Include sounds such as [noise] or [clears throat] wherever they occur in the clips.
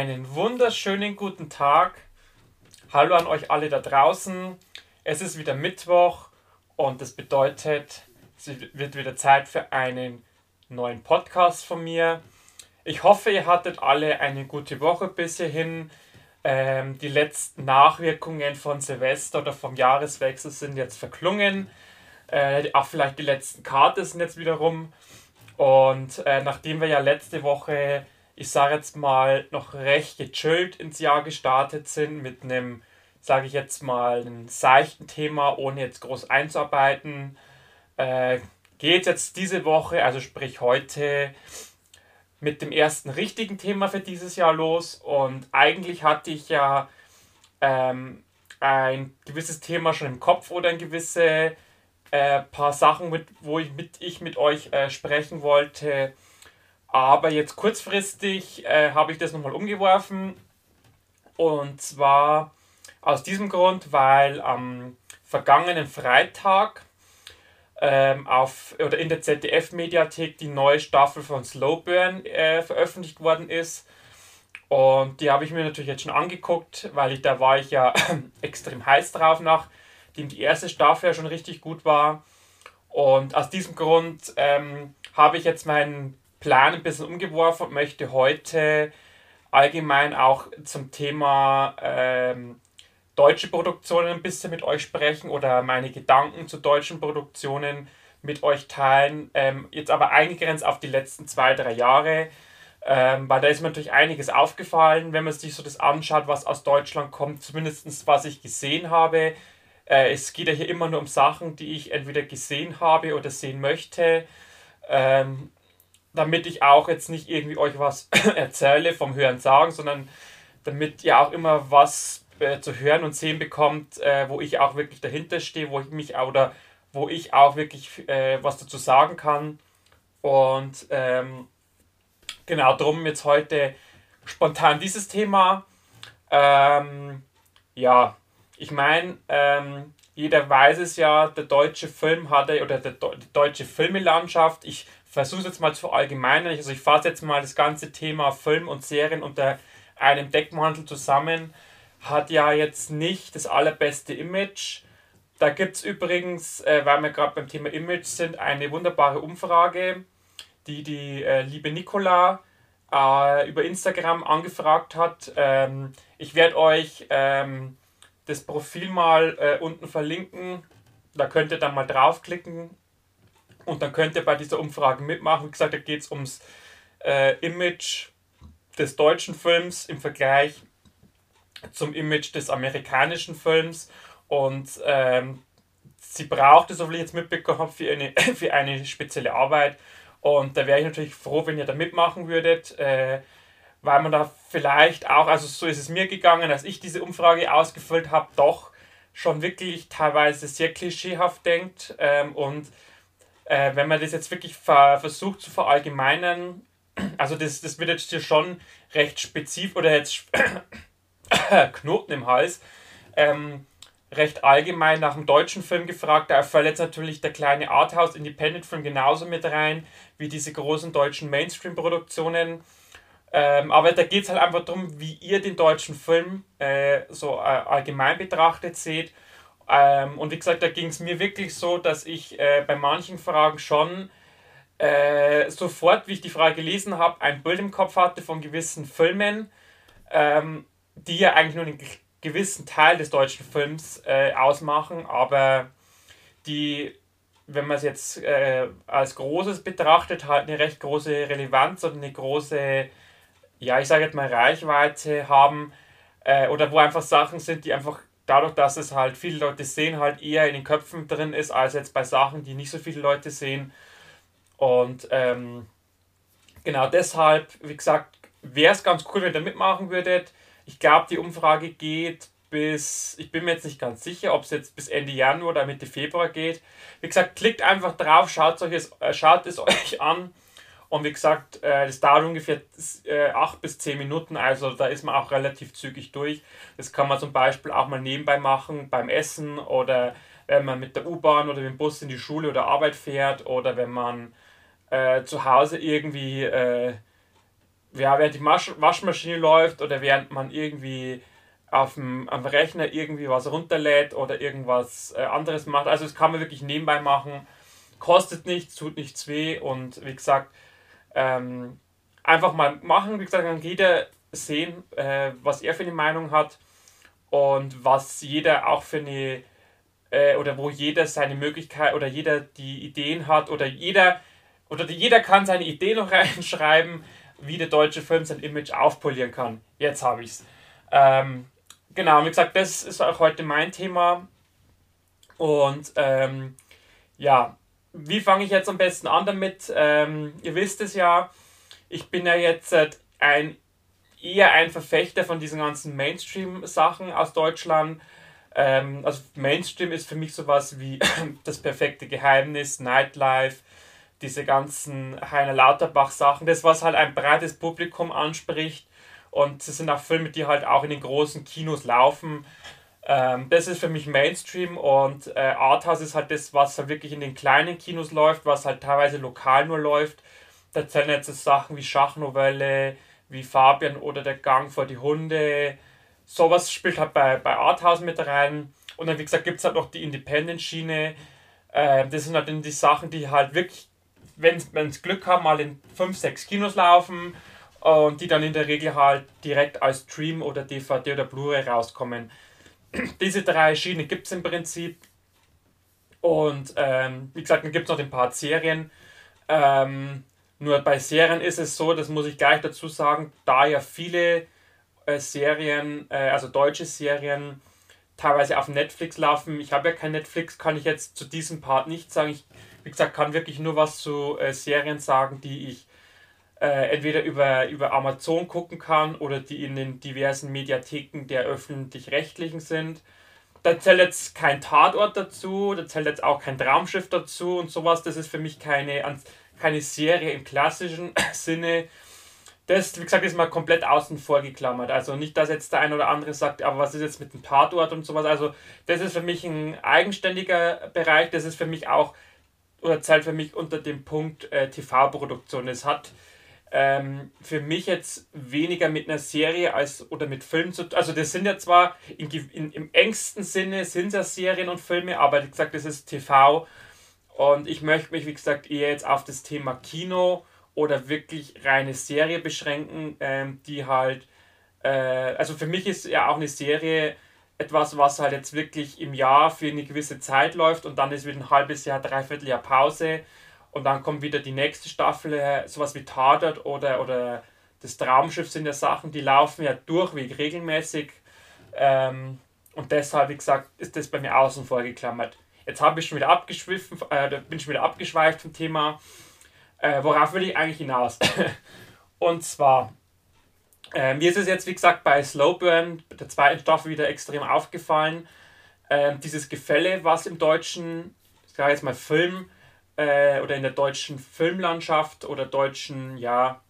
Einen wunderschönen guten Tag. Hallo an euch alle da draußen. Es ist wieder Mittwoch und das bedeutet, es wird wieder Zeit für einen neuen Podcast von mir. Ich hoffe, ihr hattet alle eine gute Woche bis hierhin. Ähm, die letzten Nachwirkungen von Silvester oder vom Jahreswechsel sind jetzt verklungen. Äh, auch vielleicht die letzten Karten sind jetzt wieder rum. Und äh, nachdem wir ja letzte Woche ich sage jetzt mal, noch recht gechillt ins Jahr gestartet sind mit einem, sage ich jetzt mal, einem seichten Thema, ohne jetzt groß einzuarbeiten. Äh, geht jetzt diese Woche, also sprich heute, mit dem ersten richtigen Thema für dieses Jahr los. Und eigentlich hatte ich ja ähm, ein gewisses Thema schon im Kopf oder ein gewisse äh, paar Sachen, mit, wo ich mit, ich mit euch äh, sprechen wollte aber jetzt kurzfristig äh, habe ich das nochmal umgeworfen. Und zwar aus diesem Grund, weil am vergangenen Freitag ähm, auf, oder in der ZDF-Mediathek die neue Staffel von Slowburn äh, veröffentlicht worden ist. Und die habe ich mir natürlich jetzt schon angeguckt, weil ich da war ich ja [clears throat] extrem heiß drauf, nachdem die erste Staffel ja schon richtig gut war. Und aus diesem Grund ähm, habe ich jetzt meinen Plan ein bisschen umgeworfen und möchte heute allgemein auch zum Thema ähm, deutsche Produktionen ein bisschen mit euch sprechen oder meine Gedanken zu deutschen Produktionen mit euch teilen. Ähm, jetzt aber eingegrenzt auf die letzten zwei, drei Jahre, ähm, weil da ist mir natürlich einiges aufgefallen, wenn man sich so das anschaut, was aus Deutschland kommt, zumindest was ich gesehen habe. Äh, es geht ja hier immer nur um Sachen, die ich entweder gesehen habe oder sehen möchte. Ähm, damit ich auch jetzt nicht irgendwie euch was [clears throat] erzähle vom Hören sagen, sondern damit ihr auch immer was äh, zu hören und sehen bekommt, äh, wo ich auch wirklich dahinter stehe, wo ich mich oder wo ich auch wirklich äh, was dazu sagen kann. Und ähm, genau darum jetzt heute spontan dieses Thema. Ähm, ja, ich meine, ähm, jeder weiß es ja, der deutsche Film hatte oder der, die deutsche Filmelandschaft. Ich versuche es jetzt mal zu verallgemeinern. Also ich fasse jetzt mal das ganze Thema Film und Serien unter einem Deckmantel zusammen. Hat ja jetzt nicht das allerbeste Image. Da gibt es übrigens, äh, weil wir gerade beim Thema Image sind, eine wunderbare Umfrage, die die äh, liebe Nicola äh, über Instagram angefragt hat. Ähm, ich werde euch ähm, das Profil mal äh, unten verlinken. Da könnt ihr dann mal draufklicken und dann könnt ihr bei dieser Umfrage mitmachen. Wie gesagt, da geht es ums äh, Image des deutschen Films im Vergleich zum Image des amerikanischen Films. Und ähm, sie braucht es, so wie ich jetzt mitbekommen habe, für eine, [laughs] für eine spezielle Arbeit. Und da wäre ich natürlich froh, wenn ihr da mitmachen würdet, äh, weil man da vielleicht auch, also so ist es mir gegangen, als ich diese Umfrage ausgefüllt habe, doch schon wirklich teilweise sehr klischeehaft denkt ähm, und äh, wenn man das jetzt wirklich ver versucht zu verallgemeinern, [clears throat] also das, das wird jetzt hier schon recht spezifisch oder jetzt [clears throat] Knoten im Hals, ähm, recht allgemein nach dem deutschen Film gefragt. Da fällt jetzt natürlich der kleine Arthouse Independent Film genauso mit rein wie diese großen deutschen Mainstream-Produktionen. Ähm, aber da geht es halt einfach darum, wie ihr den deutschen Film äh, so äh, allgemein betrachtet seht ähm, und wie gesagt, da ging es mir wirklich so, dass ich äh, bei manchen Fragen schon äh, sofort, wie ich die Frage gelesen habe, ein Bild im Kopf hatte von gewissen Filmen, ähm, die ja eigentlich nur einen gewissen Teil des deutschen Films äh, ausmachen, aber die, wenn man es jetzt äh, als Großes betrachtet, halt eine recht große Relevanz und eine große, ja, ich sage jetzt mal Reichweite haben äh, oder wo einfach Sachen sind, die einfach dadurch, dass es halt viele Leute sehen, halt eher in den Köpfen drin ist, als jetzt bei Sachen, die nicht so viele Leute sehen. Und ähm, genau deshalb, wie gesagt, wäre es ganz cool, wenn ihr mitmachen würdet. Ich glaube, die Umfrage geht bis, ich bin mir jetzt nicht ganz sicher, ob es jetzt bis Ende Januar oder Mitte Februar geht. Wie gesagt, klickt einfach drauf, schaut, euch es, äh, schaut es [laughs] euch an. Und wie gesagt, äh, das dauert ungefähr äh, 8 bis 10 Minuten, also da ist man auch relativ zügig durch. Das kann man zum Beispiel auch mal nebenbei machen, beim Essen oder wenn man mit der U-Bahn oder mit dem Bus in die Schule oder Arbeit fährt oder wenn man äh, zu Hause irgendwie äh, ja, während die Waschmaschine läuft oder während man irgendwie auf dem, am Rechner irgendwie was runterlädt oder irgendwas äh, anderes macht. Also das kann man wirklich nebenbei machen. Kostet nichts, tut nichts weh und wie gesagt, ähm, einfach mal machen. Wie gesagt, kann jeder sehen, äh, was er für eine Meinung hat und was jeder auch für eine äh, oder wo jeder seine Möglichkeit oder jeder die Ideen hat oder jeder oder jeder kann seine Idee noch [laughs] reinschreiben, wie der deutsche Film sein Image aufpolieren kann. Jetzt habe ich es. Ähm, genau, wie gesagt, das ist auch heute mein Thema. Und ähm, ja, wie fange ich jetzt am besten an damit? Ähm, ihr wisst es ja, ich bin ja jetzt ein eher ein Verfechter von diesen ganzen Mainstream-Sachen aus Deutschland. Ähm, also Mainstream ist für mich sowas wie [coughs] das perfekte Geheimnis, Nightlife, diese ganzen Heiner Lauterbach-Sachen, das was halt ein breites Publikum anspricht. Und es sind auch Filme, die halt auch in den großen Kinos laufen. Ähm, das ist für mich Mainstream und äh, Arthouse ist halt das, was halt wirklich in den kleinen Kinos läuft, was halt teilweise lokal nur läuft. Da zählen jetzt Sachen wie Schachnovelle, wie Fabian oder der Gang vor die Hunde. Sowas spielt halt bei, bei Arthouse mit rein. Und dann, wie gesagt, gibt es halt noch die Independent-Schiene. Äh, das sind halt dann die Sachen, die halt wirklich, wenn sie Glück haben, mal in 5, 6 Kinos laufen und die dann in der Regel halt direkt als Stream oder DVD oder Blu-ray rauskommen. Diese drei Schienen gibt es im Prinzip. Und ähm, wie gesagt, dann gibt es noch ein paar Serien. Ähm, nur bei Serien ist es so, das muss ich gleich dazu sagen, da ja viele äh, Serien, äh, also deutsche Serien, teilweise auf Netflix laufen. Ich habe ja kein Netflix, kann ich jetzt zu diesem Part nicht sagen. Ich, wie gesagt, kann wirklich nur was zu äh, Serien sagen, die ich äh, entweder über, über Amazon gucken kann oder die in den diversen Mediatheken der öffentlich-rechtlichen sind. Da zählt jetzt kein Tatort dazu, da zählt jetzt auch kein Traumschiff dazu und sowas. Das ist für mich keine keine Serie im klassischen [coughs] Sinne. Das, wie gesagt, ist mal komplett außen vor geklammert. Also nicht, dass jetzt der ein oder andere sagt, aber was ist jetzt mit dem Tatort und sowas. Also das ist für mich ein eigenständiger Bereich. Das ist für mich auch, oder zählt für mich unter dem Punkt äh, TV-Produktion. Es hat ähm, für mich jetzt weniger mit einer Serie als oder mit Filmen zu tun. Also das sind ja zwar in, in, im engsten Sinne sind ja Serien und Filme, aber wie gesagt, das ist TV und ich möchte mich, wie gesagt, eher jetzt auf das Thema Kino oder wirklich reine Serie beschränken, ähm, die halt, äh, also für mich ist ja auch eine Serie etwas, was halt jetzt wirklich im Jahr für eine gewisse Zeit läuft und dann ist wieder ein halbes Jahr, dreiviertel Jahr Pause und dann kommt wieder die nächste Staffel, äh, sowas wie Tatort oder, oder das Traumschiff sind ja Sachen, die laufen ja durchweg regelmäßig ähm, und deshalb, wie gesagt, ist das bei mir außen vor geklammert. Jetzt habe ich schon wieder abgeschwiffen, äh, bin schon wieder abgeschweift vom Thema. Äh, worauf will ich eigentlich hinaus? [laughs] Und zwar, äh, mir ist es jetzt, wie gesagt, bei Slowburn, der zweiten Staffel, wieder extrem aufgefallen. Äh, dieses Gefälle, was im deutschen, ich sage jetzt mal Film, äh, oder in der deutschen Filmlandschaft oder deutschen, ja,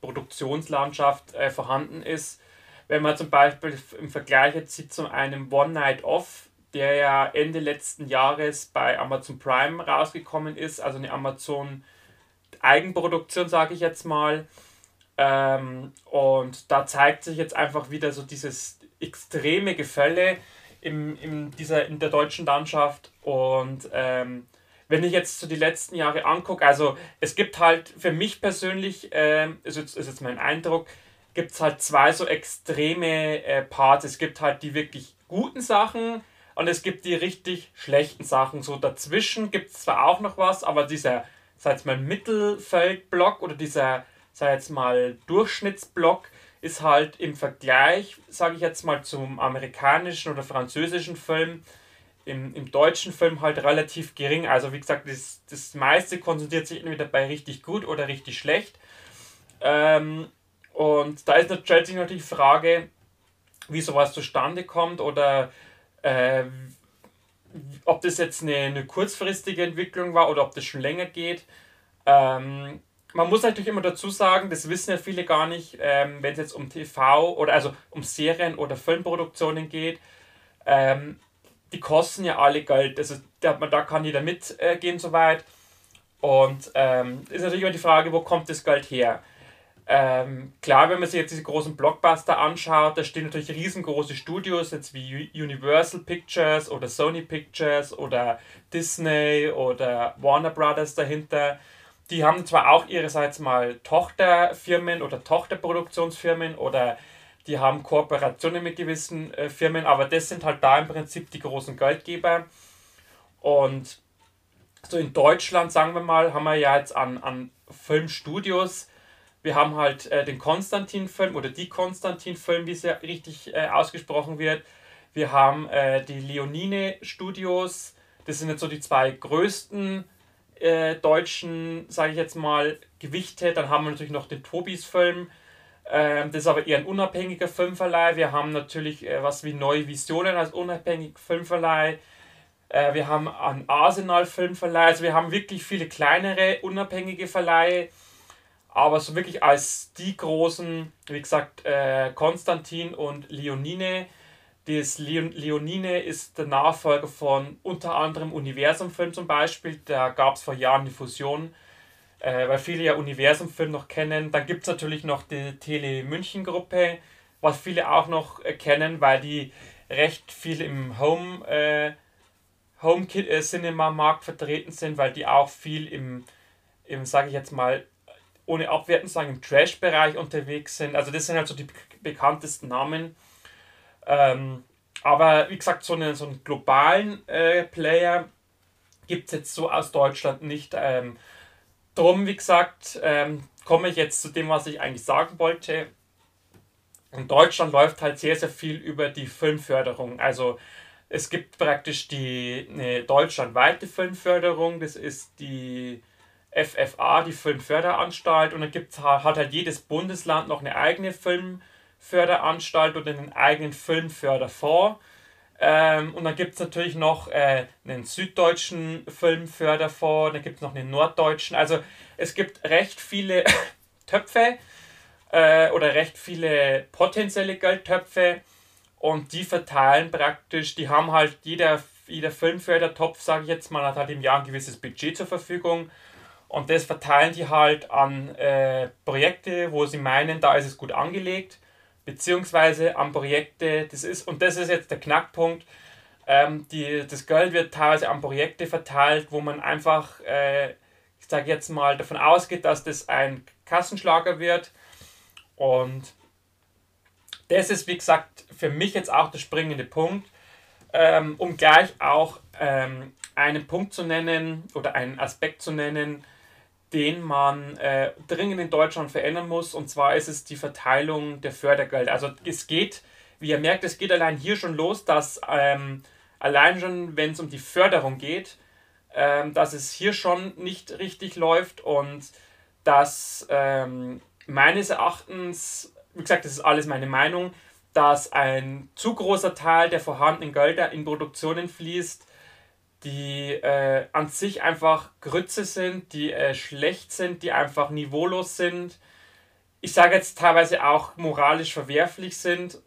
Produktionslandschaft äh, vorhanden ist. Wenn man zum Beispiel im Vergleich jetzt sieht zu einem One Night Off, der ja Ende letzten Jahres bei Amazon Prime rausgekommen ist, also eine Amazon Eigenproduktion, sage ich jetzt mal. Ähm, und da zeigt sich jetzt einfach wieder so dieses extreme Gefälle im, in, dieser, in der deutschen Landschaft. Und ähm, wenn ich jetzt so die letzten Jahre angucke, also es gibt halt für mich persönlich, ähm, ist, jetzt, ist jetzt mein Eindruck, gibt es halt zwei so extreme äh, Parts. Es gibt halt die wirklich guten Sachen, und es gibt die richtig schlechten Sachen. So dazwischen gibt es zwar auch noch was, aber dieser, sag jetzt mal, Mittelfeldblock oder dieser, sag jetzt mal, Durchschnittsblock ist halt im Vergleich, sage ich jetzt mal, zum amerikanischen oder französischen Film, im, im deutschen Film halt relativ gering. Also wie gesagt, das, das meiste konzentriert sich entweder bei richtig gut oder richtig schlecht. Ähm, und da ist, sich natürlich die Frage, wie sowas zustande kommt oder äh, ob das jetzt eine, eine, kurzfristige Entwicklung war oder ob das schon länger geht. Ähm, man muss natürlich immer dazu sagen, das wissen ja viele gar nicht, ähm, wenn es jetzt um TV oder also um Serien oder Filmproduktionen geht. Ähm, die kosten ja alle Geld. Also da, da kann jeder mitgehen äh, soweit. Und ähm, ist natürlich immer die Frage, wo kommt das Geld her? Ähm, klar, wenn man sich jetzt diese großen Blockbuster anschaut, da stehen natürlich riesengroße Studios, jetzt wie Universal Pictures oder Sony Pictures oder Disney oder Warner Brothers dahinter. Die haben zwar auch ihrerseits mal Tochterfirmen oder Tochterproduktionsfirmen oder die haben Kooperationen mit gewissen äh, Firmen, aber das sind halt da im Prinzip die großen Geldgeber. Und so in Deutschland, sagen wir mal, haben wir ja jetzt an, an Filmstudios wir haben halt äh, den Konstantin-Film oder die Konstantin-Film, wie es ja richtig äh, ausgesprochen wird. Wir haben äh, die Leonine-Studios. Das sind jetzt so die zwei größten äh, deutschen, sage ich jetzt mal, Gewichte. Dann haben wir natürlich noch den Tobis-Film. Ähm, das ist aber eher ein unabhängiger Filmverleih. Wir haben natürlich äh, was wie Neue Visionen als unabhängiger Filmverleih. Äh, wir haben einen Arsenal-Filmverleih. Also wir haben wirklich viele kleinere, unabhängige Verleihe aber so wirklich als die großen, wie gesagt, äh, Konstantin und Leonine. Das Leon Leonine ist der Nachfolger von unter anderem Universum-Film zum Beispiel. Da gab es vor Jahren die Fusion, äh, weil viele ja Universum-Film noch kennen. Dann gibt es natürlich noch die Tele München-Gruppe, was viele auch noch äh, kennen, weil die recht viel im Home, äh, Home äh, Cinema Markt vertreten sind, weil die auch viel im, im sage ich jetzt mal, ohne abwertend zu sagen, im Trash-Bereich unterwegs sind. Also das sind halt so die bekanntesten Namen. Ähm, aber wie gesagt, so einen, so einen globalen äh, Player gibt es jetzt so aus Deutschland nicht. Ähm, drum, wie gesagt, ähm, komme ich jetzt zu dem, was ich eigentlich sagen wollte. In Deutschland läuft halt sehr, sehr viel über die Filmförderung. Also es gibt praktisch die eine deutschlandweite Filmförderung, das ist die FFA, die Filmförderanstalt, und dann gibt's, hat halt jedes Bundesland noch eine eigene Filmförderanstalt oder einen eigenen Filmförderfonds. Ähm, und dann gibt es natürlich noch äh, einen süddeutschen Filmförderfonds, dann gibt es noch einen norddeutschen. Also es gibt recht viele [laughs] Töpfe äh, oder recht viele potenzielle Geldtöpfe und die verteilen praktisch, die haben halt jeder, jeder Filmfördertopf, sage ich jetzt mal, hat halt im Jahr ein gewisses Budget zur Verfügung und das verteilen die halt an äh, Projekte, wo sie meinen, da ist es gut angelegt, beziehungsweise an Projekte, das ist, und das ist jetzt der Knackpunkt, ähm, die, das Geld wird teilweise an Projekte verteilt, wo man einfach, äh, ich sage jetzt mal, davon ausgeht, dass das ein Kassenschlager wird. Und das ist, wie gesagt, für mich jetzt auch der springende Punkt, ähm, um gleich auch ähm, einen Punkt zu nennen oder einen Aspekt zu nennen, den man äh, dringend in Deutschland verändern muss. Und zwar ist es die Verteilung der Fördergelder. Also es geht, wie ihr merkt, es geht allein hier schon los, dass ähm, allein schon, wenn es um die Förderung geht, ähm, dass es hier schon nicht richtig läuft und dass ähm, meines Erachtens, wie gesagt, das ist alles meine Meinung, dass ein zu großer Teil der vorhandenen Gelder in Produktionen fließt, die äh, an sich einfach Grütze sind, die äh, schlecht sind, die einfach niveaulos sind. Ich sage jetzt teilweise auch moralisch verwerflich sind,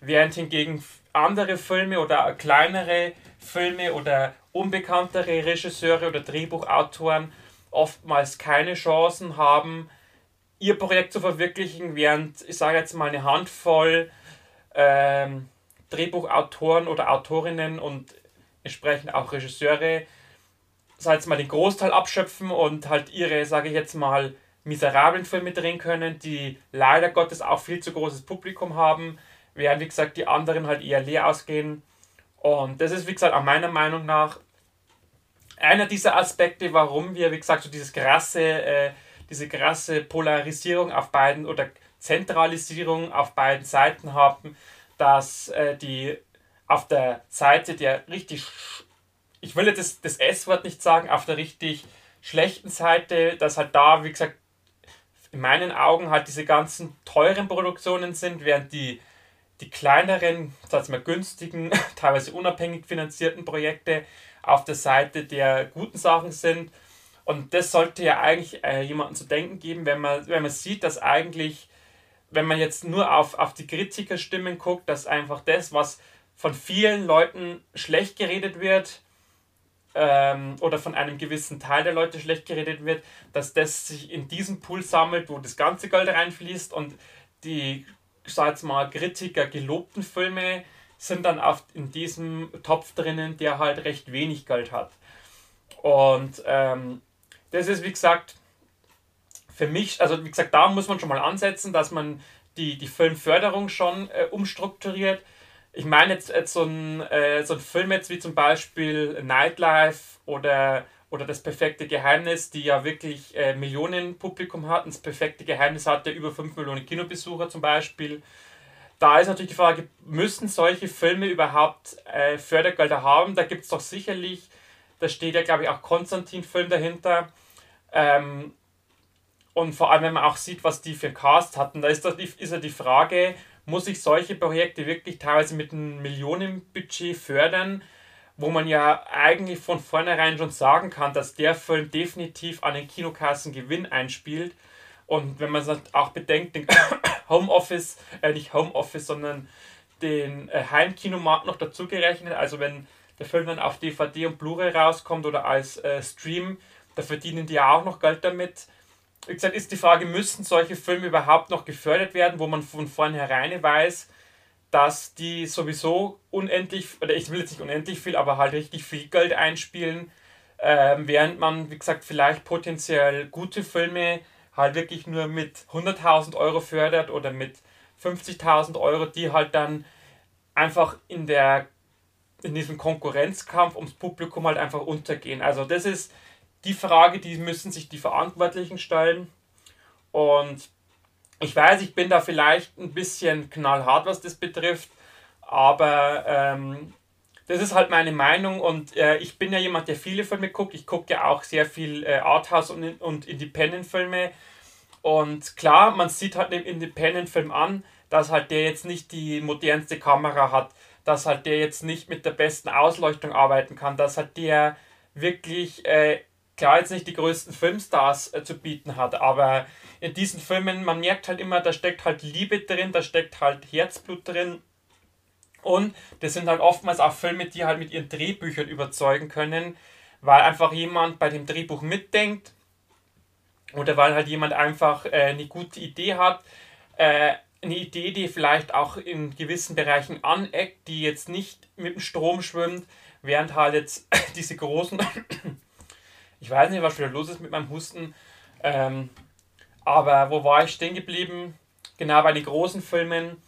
während hingegen andere Filme oder kleinere Filme oder unbekanntere Regisseure oder Drehbuchautoren oftmals keine Chancen haben, ihr Projekt zu verwirklichen, während ich sage jetzt mal eine Handvoll ähm, Drehbuchautoren oder Autorinnen und entsprechend auch Regisseure, sag jetzt mal, den Großteil abschöpfen und halt ihre, sage ich jetzt mal, miserablen Filme drehen können, die leider Gottes auch viel zu großes Publikum haben, während, wie gesagt, die anderen halt eher leer ausgehen. Und das ist, wie gesagt, auch meiner Meinung nach einer dieser Aspekte, warum wir, wie gesagt, so dieses krasse, äh, diese krasse Polarisierung auf beiden oder Zentralisierung auf beiden Seiten haben, dass äh, die auf der Seite der richtig, ich will jetzt das, das S-Wort nicht sagen, auf der richtig schlechten Seite, dass halt da, wie gesagt, in meinen Augen halt diese ganzen teuren Produktionen sind, während die, die kleineren, sag mal günstigen, [laughs] teilweise unabhängig finanzierten Projekte auf der Seite der guten Sachen sind. Und das sollte ja eigentlich äh, jemandem zu denken geben, wenn man, wenn man sieht, dass eigentlich, wenn man jetzt nur auf, auf die Kritikerstimmen guckt, dass einfach das, was von vielen Leuten schlecht geredet wird, ähm, oder von einem gewissen Teil der Leute schlecht geredet wird, dass das sich in diesem Pool sammelt, wo das ganze Geld reinfließt und die, sag jetzt mal, Kritiker gelobten Filme sind dann oft in diesem Topf drinnen, der halt recht wenig Geld hat. Und ähm, das ist, wie gesagt, für mich, also wie gesagt, da muss man schon mal ansetzen, dass man die, die Filmförderung schon äh, umstrukturiert. Ich meine jetzt, jetzt so, ein, äh, so ein Film jetzt wie zum Beispiel Nightlife oder, oder Das perfekte Geheimnis, die ja wirklich äh, Millionen Publikum hatten. Das perfekte Geheimnis hatte über 5 Millionen Kinobesucher zum Beispiel. Da ist natürlich die Frage, müssen solche Filme überhaupt äh, Fördergelder haben? Da gibt es doch sicherlich, da steht ja glaube ich auch Konstantin-Film dahinter. Ähm, und vor allem, wenn man auch sieht, was die für Cast hatten, da ist, das, ist ja die Frage, muss ich solche Projekte wirklich teilweise mit einem Millionenbudget fördern, wo man ja eigentlich von vornherein schon sagen kann, dass der Film definitiv an den Kinokassen Gewinn einspielt. Und wenn man es auch bedenkt, den [coughs] Homeoffice, äh nicht Homeoffice, sondern den äh, Heimkinomarkt noch dazu gerechnet, also wenn der Film dann auf DVD und Blu-ray rauskommt oder als äh, Stream, da verdienen die ja auch noch Geld damit wie gesagt, ist die Frage, müssen solche Filme überhaupt noch gefördert werden, wo man von vornherein weiß, dass die sowieso unendlich, oder ich will jetzt nicht unendlich viel, aber halt richtig viel Geld einspielen, äh, während man, wie gesagt, vielleicht potenziell gute Filme halt wirklich nur mit 100.000 Euro fördert oder mit 50.000 Euro, die halt dann einfach in der in diesem Konkurrenzkampf ums Publikum halt einfach untergehen. Also das ist die Frage, die müssen sich die Verantwortlichen stellen. Und ich weiß, ich bin da vielleicht ein bisschen knallhart, was das betrifft, aber ähm, das ist halt meine Meinung und äh, ich bin ja jemand, der viele Filme guckt. Ich gucke ja auch sehr viel äh, Arthouse und, und Independent-Filme. Und klar, man sieht halt den Independent-Film an, dass halt der jetzt nicht die modernste Kamera hat, dass halt der jetzt nicht mit der besten Ausleuchtung arbeiten kann, dass halt der wirklich äh, klar jetzt nicht die größten Filmstars äh, zu bieten hat, aber in diesen Filmen, man merkt halt immer, da steckt halt Liebe drin, da steckt halt Herzblut drin. Und das sind halt oftmals auch Filme, die halt mit ihren Drehbüchern überzeugen können, weil einfach jemand bei dem Drehbuch mitdenkt oder weil halt jemand einfach äh, eine gute Idee hat. Äh, eine Idee, die vielleicht auch in gewissen Bereichen aneckt, die jetzt nicht mit dem Strom schwimmt, während halt jetzt [coughs] diese großen ich weiß nicht, was wieder los ist mit meinem Husten. Ähm, aber wo war ich stehen geblieben? Genau bei den großen Filmen,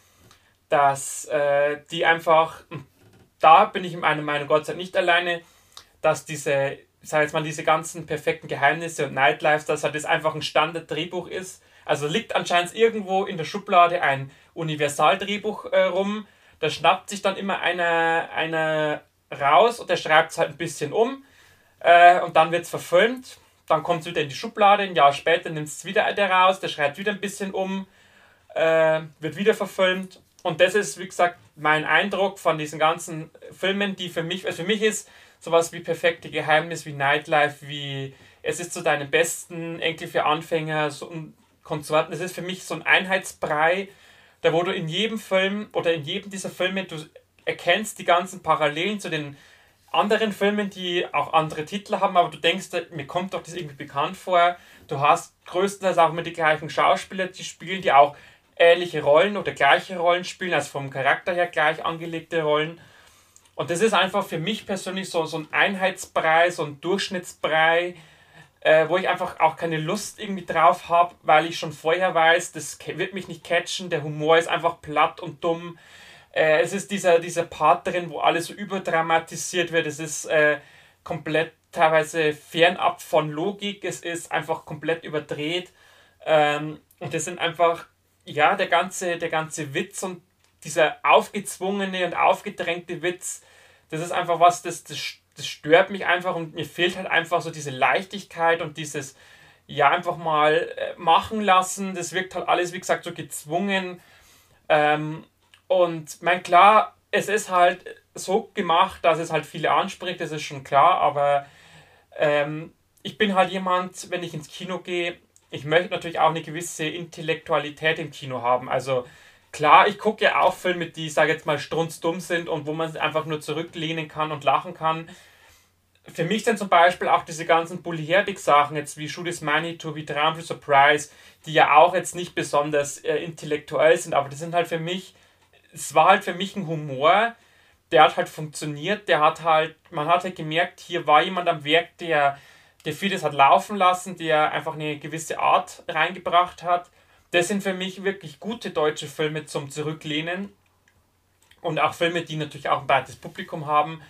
dass äh, die einfach, da bin ich in meiner Meinung Gott sei Dank nicht alleine, dass diese, sag jetzt mal, diese ganzen perfekten Geheimnisse und Nightlife, dass halt das einfach ein Standard-Drehbuch ist. Also liegt anscheinend irgendwo in der Schublade ein Universaldrehbuch äh, rum. Da schnappt sich dann immer einer, einer raus und der schreibt es halt ein bisschen um äh, und dann wird es verfilmt. Dann kommt es wieder in die Schublade. Ein Jahr später nimmt es wieder der raus. Der schreibt wieder ein bisschen um. Äh, wird wieder verfilmt. Und das ist, wie gesagt, mein Eindruck von diesen ganzen Filmen, die für mich, also für mich ist sowas wie Perfekte Geheimnis, wie Nightlife, wie Es ist zu deinem besten, Enkel für Anfänger so und Konsorten. Das ist für mich so ein Einheitsbrei, da wo du in jedem Film oder in jedem dieser Filme, du erkennst die ganzen Parallelen zu den anderen Filmen, die auch andere Titel haben, aber du denkst, mir kommt doch das irgendwie bekannt vor. Du hast größtenteils auch mit die gleichen Schauspieler, die spielen, die auch ähnliche Rollen oder gleiche Rollen spielen, also vom Charakter her gleich angelegte Rollen. Und das ist einfach für mich persönlich so, so ein Einheitsbrei, so ein Durchschnittsbrei, äh, wo ich einfach auch keine Lust irgendwie drauf habe, weil ich schon vorher weiß, das wird mich nicht catchen, der Humor ist einfach platt und dumm. Äh, es ist dieser, dieser Part drin, wo alles so überdramatisiert wird. Es ist äh, komplett teilweise fernab von Logik. Es ist einfach komplett überdreht. Ähm, und das sind einfach, ja, der ganze, der ganze Witz und dieser aufgezwungene und aufgedrängte Witz, das ist einfach was, das, das, das stört mich einfach und mir fehlt halt einfach so diese Leichtigkeit und dieses, ja, einfach mal äh, machen lassen. Das wirkt halt alles, wie gesagt, so gezwungen. Ähm, und mein klar, es ist halt so gemacht, dass es halt viele anspricht, das ist schon klar, aber ähm, ich bin halt jemand, wenn ich ins Kino gehe, ich möchte natürlich auch eine gewisse Intellektualität im Kino haben. Also klar, ich gucke ja auch Filme, die, sage jetzt mal, strunzdumm sind und wo man einfach nur zurücklehnen kann und lachen kann. für mich sind zum Beispiel auch diese ganzen Bully Herbig Sachen, jetzt wie Shoot is Manitou, wie für Surprise, die ja auch jetzt nicht besonders äh, intellektuell sind, aber die sind halt für mich, es war halt für mich ein Humor, der hat halt funktioniert, der hat halt, man hat halt gemerkt, hier war jemand am Werk, der, der vieles hat laufen lassen, der einfach eine gewisse Art reingebracht hat. Das sind für mich wirklich gute deutsche Filme zum Zurücklehnen und auch Filme, die natürlich auch ein breites Publikum haben.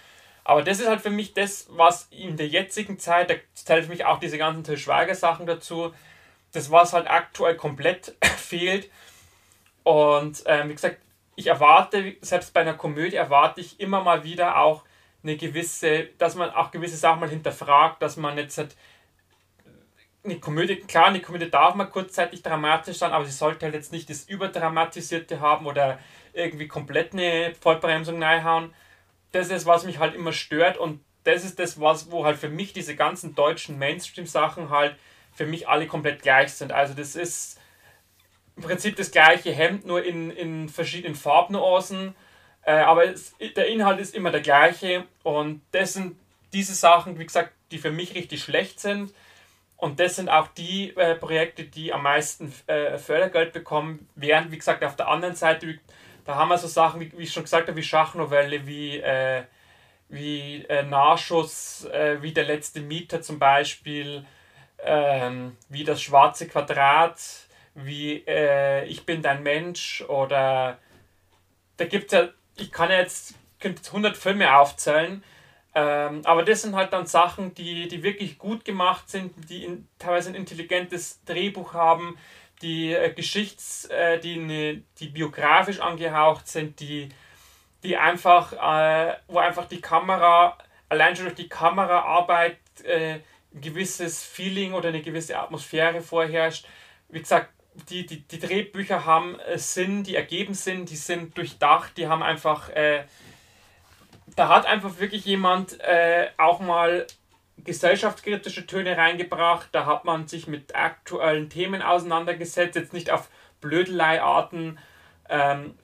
Aber das ist halt für mich das, was in der jetzigen Zeit, da zählt für mich auch diese ganzen Till Schweiger Sachen dazu, das was halt aktuell komplett [laughs] fehlt. Und ähm, wie gesagt, ich erwarte, selbst bei einer Komödie erwarte ich immer mal wieder auch eine gewisse, dass man auch gewisse Sachen mal hinterfragt, dass man jetzt halt eine Komödie, klar, eine Komödie darf mal kurzzeitig dramatisch sein, aber sie sollte halt jetzt nicht das Überdramatisierte haben oder irgendwie komplett eine Vollbremsung reinhauen. Das ist, was mich halt immer stört und das ist das, was, wo halt für mich diese ganzen deutschen Mainstream-Sachen halt für mich alle komplett gleich sind. Also das ist im Prinzip das gleiche Hemd, nur in, in verschiedenen Farbnuancen, äh, aber es, der Inhalt ist immer der gleiche. Und das sind diese Sachen, wie gesagt, die für mich richtig schlecht sind. Und das sind auch die äh, Projekte, die am meisten äh, Fördergeld bekommen, während, wie gesagt, auf der anderen Seite da haben wir so Sachen, wie, wie ich schon gesagt habe, wie Schachnovelle, wie, äh, wie äh, Nahschuss, äh, wie der letzte Mieter zum Beispiel, ähm, wie das schwarze Quadrat, wie äh, Ich bin dein Mensch oder da gibt es ja, ich kann jetzt könnte 100 Filme aufzählen, ähm, aber das sind halt dann Sachen, die, die wirklich gut gemacht sind, die in, teilweise ein intelligentes Drehbuch haben, die äh, Geschichts-, äh, die, ne, die biografisch angehaucht sind, die, die einfach, äh, wo einfach die Kamera, allein schon durch die Kameraarbeit äh, ein gewisses Feeling oder eine gewisse Atmosphäre vorherrscht. Wie gesagt, die, die, die Drehbücher haben äh, Sinn, die ergeben Sinn, die sind durchdacht, die haben einfach, äh, da hat einfach wirklich jemand äh, auch mal gesellschaftskritische Töne reingebracht. Da hat man sich mit aktuellen Themen auseinandergesetzt, jetzt nicht auf Blödeleiarten. Ähm,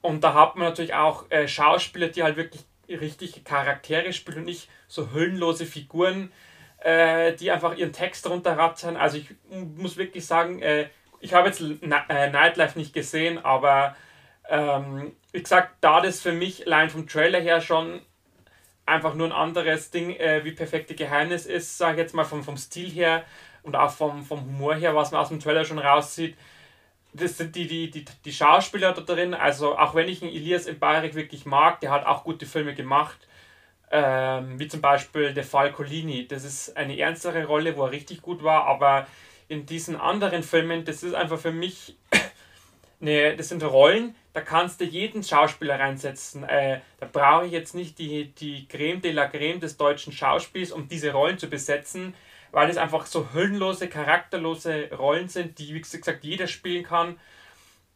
und da hat man natürlich auch äh, Schauspieler, die halt wirklich richtige Charaktere spielen und nicht so hüllenlose Figuren, äh, die einfach ihren Text runterrattern. Also ich muss wirklich sagen, äh, ich habe jetzt äh, Nightlife nicht gesehen, aber ähm, wie gesagt, da das für mich allein vom Trailer her schon einfach nur ein anderes Ding äh, wie Perfekte Geheimnis ist, sage ich jetzt mal vom, vom Stil her und auch vom, vom Humor her, was man aus dem Trailer schon raussieht. Das sind die, die, die, die Schauspieler da drin. Also auch wenn ich einen Elias Mbarek wirklich mag, der hat auch gute Filme gemacht. Ähm, wie zum Beispiel der Fall Colini. Das ist eine ernstere Rolle, wo er richtig gut war, aber in diesen anderen Filmen, das ist einfach für mich, [coughs] eine, das sind Rollen, da kannst du jeden Schauspieler reinsetzen. Äh, da brauche ich jetzt nicht die, die Creme de la Creme des deutschen Schauspiels, um diese Rollen zu besetzen, weil es einfach so hüllenlose, charakterlose Rollen sind, die, wie gesagt, jeder spielen kann.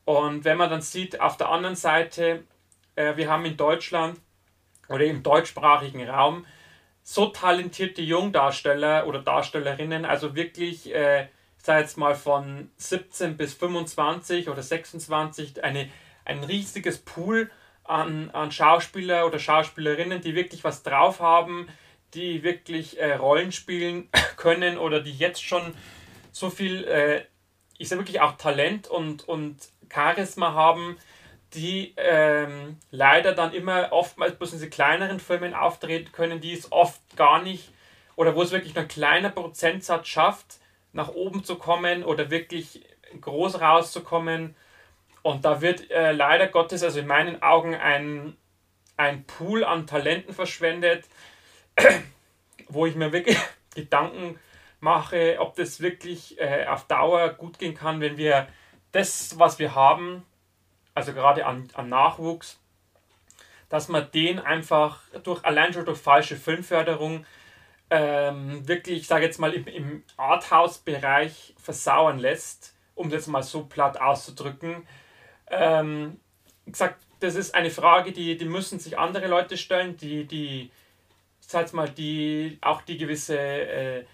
Und wenn man dann sieht, auf der anderen Seite, äh, wir haben in Deutschland oder im deutschsprachigen Raum so talentierte Jungdarsteller oder Darstellerinnen, also wirklich, äh, sage jetzt mal von 17 bis 25 oder 26, eine ein riesiges Pool an, an Schauspieler oder Schauspielerinnen, die wirklich was drauf haben, die wirklich äh, Rollen spielen [coughs] können oder die jetzt schon so viel, äh, ich sage wirklich auch Talent und, und Charisma haben, die ähm, leider dann immer oftmals bloß in diese kleineren Filmen auftreten können, die es oft gar nicht oder wo es wirklich nur ein kleiner Prozentsatz schafft, nach oben zu kommen oder wirklich groß rauszukommen. Und da wird äh, leider Gottes, also in meinen Augen, ein, ein Pool an Talenten verschwendet, [clears throat] wo ich mir wirklich [laughs] Gedanken mache, ob das wirklich äh, auf Dauer gut gehen kann, wenn wir das, was wir haben, also gerade an, an Nachwuchs, dass man den einfach durch allein schon durch falsche Filmförderung ähm, wirklich, ich sage jetzt mal, im, im Arthouse-Bereich versauern lässt, um das mal so platt auszudrücken ähm, gesagt, das ist eine Frage, die, die müssen sich andere Leute stellen, die, die, ich sag mal, die auch die gewisse äh,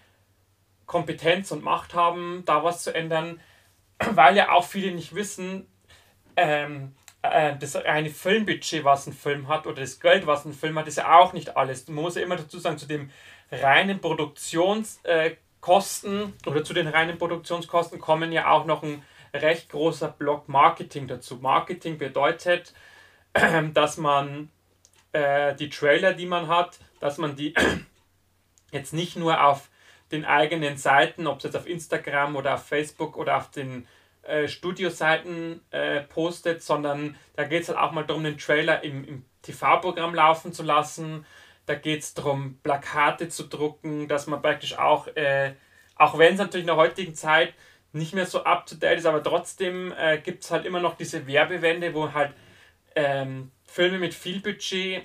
Kompetenz und Macht haben, da was zu ändern, [clears throat] weil ja auch viele nicht wissen, ähm, äh, das reine Filmbudget, was ein Film hat, oder das Geld, was ein Film hat, ist ja auch nicht alles. Man muss ja immer dazu sagen, zu dem reinen Produktionskosten äh, oder zu den reinen Produktionskosten kommen ja auch noch ein recht großer Block Marketing dazu. Marketing bedeutet, [clears throat] dass man äh, die Trailer, die man hat, dass man die [clears throat] jetzt nicht nur auf den eigenen Seiten, ob es jetzt auf Instagram oder auf Facebook oder auf den äh, Studioseiten äh, postet, sondern da geht es halt auch mal darum, den Trailer im, im TV-Programm laufen zu lassen. Da geht es darum, Plakate zu drucken, dass man praktisch auch, äh, auch wenn es natürlich in der heutigen Zeit nicht mehr so up to date ist, aber trotzdem äh, gibt es halt immer noch diese Werbewände, wo halt ähm, Filme mit viel Budget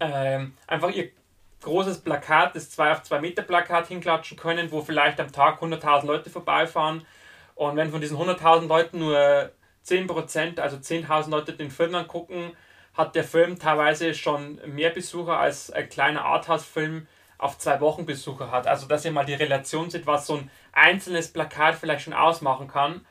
ähm, einfach ihr großes Plakat, das 2 auf 2 Meter Plakat hinklatschen können, wo vielleicht am Tag 100.000 Leute vorbeifahren. Und wenn von diesen 100.000 Leuten nur 10%, also 10.000 Leute den Film angucken, hat der Film teilweise schon mehr Besucher als ein kleiner Arthouse-Film auf zwei Wochen Besucher hat. Also dass ihr mal die Relation seht, was so ein einzelnes Plakat vielleicht schon ausmachen kann.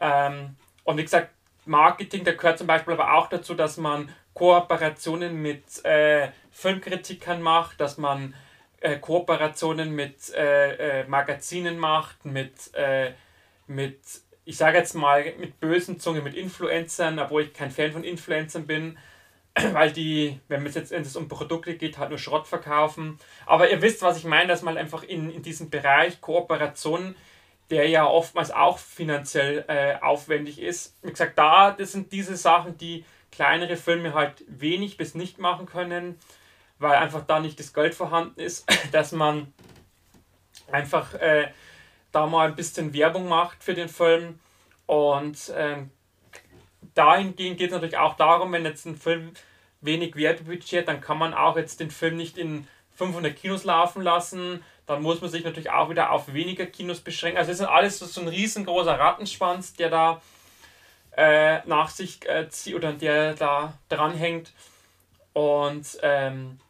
Ähm, und wie gesagt, Marketing, da gehört zum Beispiel aber auch dazu, dass man Kooperationen mit äh, Filmkritikern macht, dass man äh, Kooperationen mit äh, äh Magazinen macht, mit, äh, mit ich sage jetzt mal, mit bösen Zungen, mit Influencern, obwohl ich kein Fan von Influencern bin, [clears throat] weil die, wenn es jetzt wenn es um Produkte geht, halt nur Schrott verkaufen. Aber ihr wisst, was ich meine, dass man einfach in, in diesem Bereich Kooperationen der ja oftmals auch finanziell äh, aufwendig ist. Wie gesagt, da, das sind diese Sachen, die kleinere Filme halt wenig bis nicht machen können, weil einfach da nicht das Geld vorhanden ist, [clears throat] dass man einfach äh, da mal ein bisschen Werbung macht für den Film. Und ähm, dahingehend geht es natürlich auch darum, wenn jetzt ein Film wenig Werbebudget, dann kann man auch jetzt den Film nicht in 500 Kinos laufen lassen, dann muss man sich natürlich auch wieder auf weniger Kinos beschränken. Also es ist alles so ein riesengroßer Rattenschwanz, der da äh, nach sich äh, zieht oder der da dranhängt. Und ähm,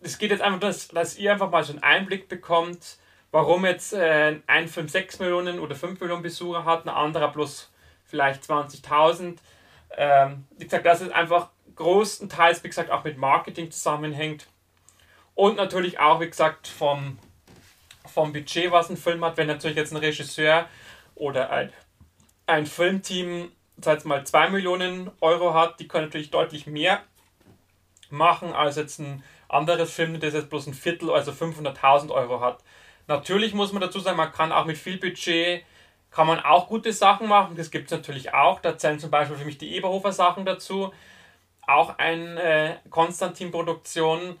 es geht jetzt einfach, dass, dass ihr einfach mal so einen Einblick bekommt, warum jetzt äh, ein Film 6 Millionen oder 5 Millionen Besucher hat, ein anderer plus vielleicht 20.000. Ähm, wie gesagt, dass es einfach großenteils, wie gesagt, auch mit Marketing zusammenhängt. Und natürlich auch, wie gesagt, vom vom Budget, was ein Film hat, wenn natürlich jetzt ein Regisseur oder ein, ein Filmteam, sag jetzt mal 2 Millionen Euro hat, die können natürlich deutlich mehr machen als jetzt ein anderes Film, das jetzt bloß ein Viertel, also 500.000 Euro hat. Natürlich muss man dazu sagen, man kann auch mit viel Budget, kann man auch gute Sachen machen, das gibt es natürlich auch. Da zählen zum Beispiel für mich die Eberhofer Sachen dazu. Auch eine äh, Konstantin-Produktion,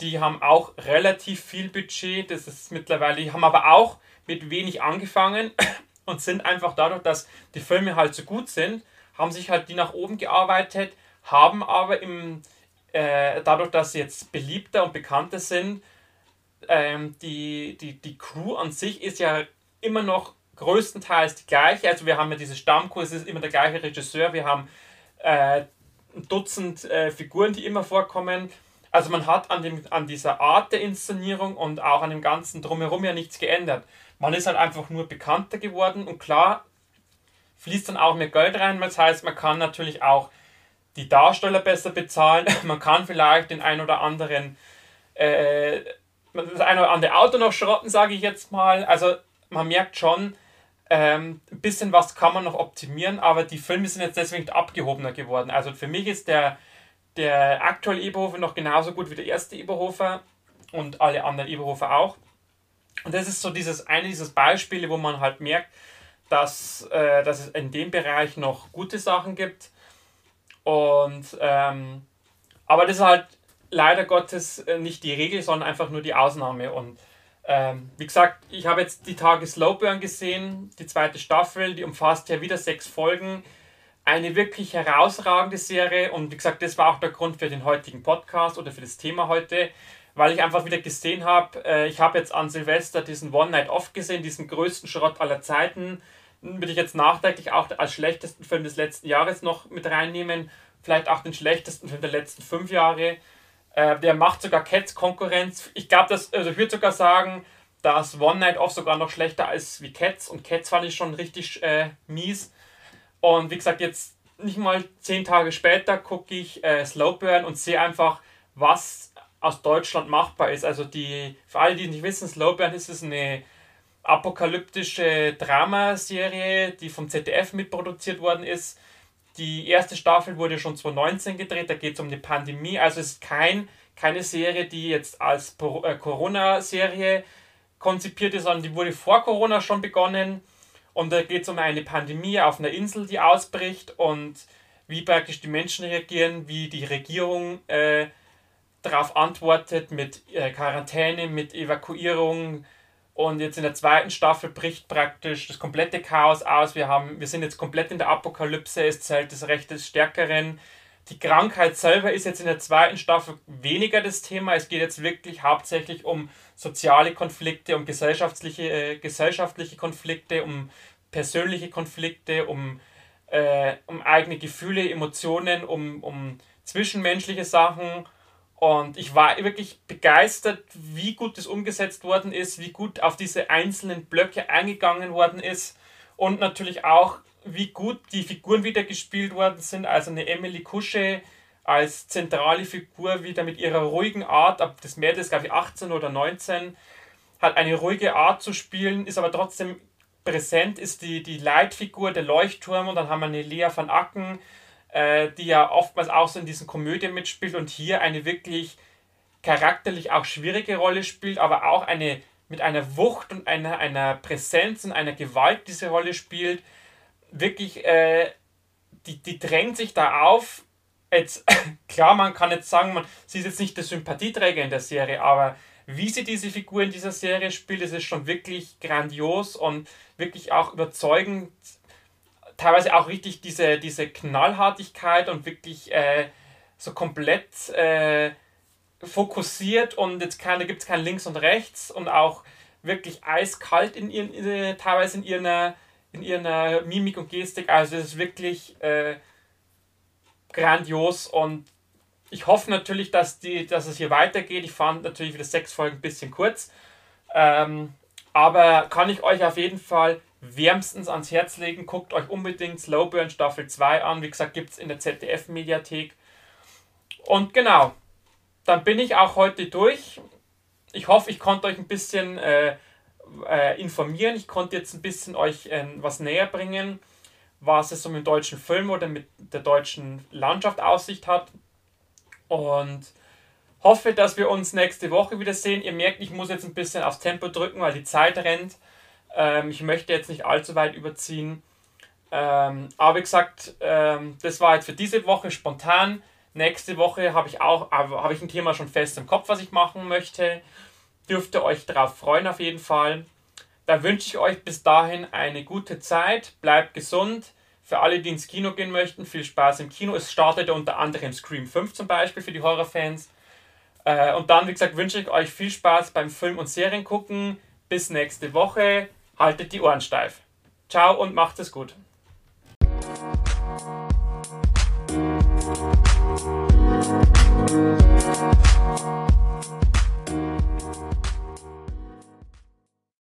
die haben auch relativ viel Budget. Das ist mittlerweile, die haben aber auch mit wenig angefangen [coughs] und sind einfach dadurch, dass die Filme halt so gut sind, haben sich halt die nach oben gearbeitet, haben aber im, äh, dadurch, dass sie jetzt beliebter und bekannter sind, ähm, die, die, die Crew an sich ist ja immer noch größtenteils die gleiche. Also wir haben ja diese Stammcrew, es ist immer der gleiche Regisseur, wir haben äh, ein Dutzend äh, Figuren, die immer vorkommen also man hat an, dem, an dieser Art der Inszenierung und auch an dem ganzen drumherum ja nichts geändert. Man ist halt einfach nur bekannter geworden und klar fließt dann auch mehr Geld rein. Das heißt, man kann natürlich auch die Darsteller besser bezahlen. [laughs] Man kann vielleicht den ein oder anderen, äh, das ein oder andere Auto noch schrotten, sage ich jetzt mal. Also man merkt schon, ähm, ein bisschen was kann man noch optimieren, aber die Filme sind jetzt deswegen abgehobener geworden. Also für mich ist der der aktuelle Eberhofer noch genauso gut wie der erste Eberhofer und alle anderen Eberhofer auch. Und das ist so dieses eine dieses Beispiele, wo man halt merkt, dass, äh, dass es in dem Bereich noch gute Sachen gibt. Und ähm, aber das ist halt leider Gottes äh, nicht die Regel, sondern einfach nur die Ausnahme. Und ähm, wie gesagt, ich habe jetzt die Tage Slowburn gesehen, die zweite Staffel, die umfasst ja wieder sechs Folgen eine wirklich herausragende Serie und wie gesagt, das war auch der Grund für den heutigen Podcast oder für das Thema heute, weil ich einfach wieder gesehen habe, äh, ich habe jetzt an Silvester diesen One Night Off gesehen, diesen größten Schrott aller Zeiten, würde ich jetzt nachträglich auch als schlechtesten Film des letzten Jahres noch mit reinnehmen, vielleicht auch den schlechtesten Film der letzten fünf Jahre. Äh, der macht sogar Cats Konkurrenz. Ich glaube, also ich würde sogar sagen, dass One Night Off sogar noch schlechter ist wie Cats und Cats fand ich schon richtig äh, mies. Und wie gesagt, jetzt nicht mal zehn Tage später gucke ich äh, Slowburn und sehe einfach, was aus Deutschland machbar ist. Also die, für alle, die nicht wissen, Slowburn ist es eine apokalyptische Dramaserie, die vom ZDF mitproduziert worden ist. Die erste Staffel wurde schon 2019 gedreht, da geht es um eine Pandemie. Also es ist kein, keine Serie, die jetzt als äh, Corona-Serie konzipiert ist, sondern die wurde vor Corona schon begonnen. Und da geht es um eine Pandemie auf einer Insel, die ausbricht und wie praktisch die Menschen reagieren, wie die Regierung äh, darauf antwortet mit äh, Quarantäne, mit Evakuierung. Und jetzt in der zweiten Staffel bricht praktisch das komplette Chaos aus. Wir, haben, wir sind jetzt komplett in der Apokalypse, es zählt das Recht des Stärkeren. Die Krankheit selber ist jetzt in der zweiten Staffel weniger das Thema. Es geht jetzt wirklich hauptsächlich um soziale Konflikte, um gesellschaftliche, äh, gesellschaftliche Konflikte, um persönliche Konflikte, um, äh, um eigene Gefühle, Emotionen, um, um zwischenmenschliche Sachen. Und ich war wirklich begeistert, wie gut das umgesetzt worden ist, wie gut auf diese einzelnen Blöcke eingegangen worden ist und natürlich auch, wie gut die Figuren wieder gespielt worden sind. Also eine Emily Kusche als zentrale Figur wieder mit ihrer ruhigen Art, ab das Mädel ist glaube ich 18 oder 19, hat eine ruhige Art zu spielen, ist aber trotzdem präsent, ist die, die Leitfigur, der Leuchtturm und dann haben wir eine Lea van Acken, äh, die ja oftmals auch so in diesen Komödien mitspielt und hier eine wirklich charakterlich auch schwierige Rolle spielt, aber auch eine mit einer Wucht und einer, einer Präsenz und einer Gewalt diese Rolle spielt. Wirklich, äh, die, die drängt sich da auf. Jetzt, [laughs] klar, man kann jetzt sagen, man, sie ist jetzt nicht der Sympathieträger in der Serie, aber wie sie diese Figur in dieser Serie spielt, ist schon wirklich grandios und wirklich auch überzeugend teilweise auch richtig diese, diese Knallhartigkeit und wirklich äh, so komplett äh, fokussiert und jetzt da gibt es kein Links und Rechts und auch wirklich eiskalt in ihren, in, teilweise in ihrer, in ihrer Mimik und Gestik. Also es ist wirklich äh, grandios und ich hoffe natürlich, dass, die, dass es hier weitergeht. Ich fand natürlich wieder sechs Folgen ein bisschen kurz. Ähm, aber kann ich euch auf jeden Fall wärmstens ans Herz legen. Guckt euch unbedingt Slowburn Staffel 2 an. Wie gesagt, gibt es in der ZDF-Mediathek. Und genau, dann bin ich auch heute durch. Ich hoffe, ich konnte euch ein bisschen äh, äh, informieren. Ich konnte jetzt ein bisschen euch äh, was näher bringen, was es so mit dem deutschen Film oder mit der deutschen Landschaft Aussicht hat. Und hoffe, dass wir uns nächste Woche wiedersehen. Ihr merkt, ich muss jetzt ein bisschen aufs Tempo drücken, weil die Zeit rennt. Ähm, ich möchte jetzt nicht allzu weit überziehen. Ähm, aber wie gesagt, ähm, das war jetzt für diese Woche spontan. Nächste Woche habe ich auch habe ich ein Thema schon fest im Kopf, was ich machen möchte. Dürft ihr euch darauf freuen auf jeden Fall. Da wünsche ich euch bis dahin eine gute Zeit. Bleibt gesund. Für alle, die ins Kino gehen möchten, viel Spaß im Kino. Es startet unter anderem Scream 5 zum Beispiel für die Horrorfans. Äh, und dann, wie gesagt, wünsche ich euch viel Spaß beim Film- und Serien gucken. Bis nächste Woche haltet die Ohren steif. Ciao und macht es gut. Musik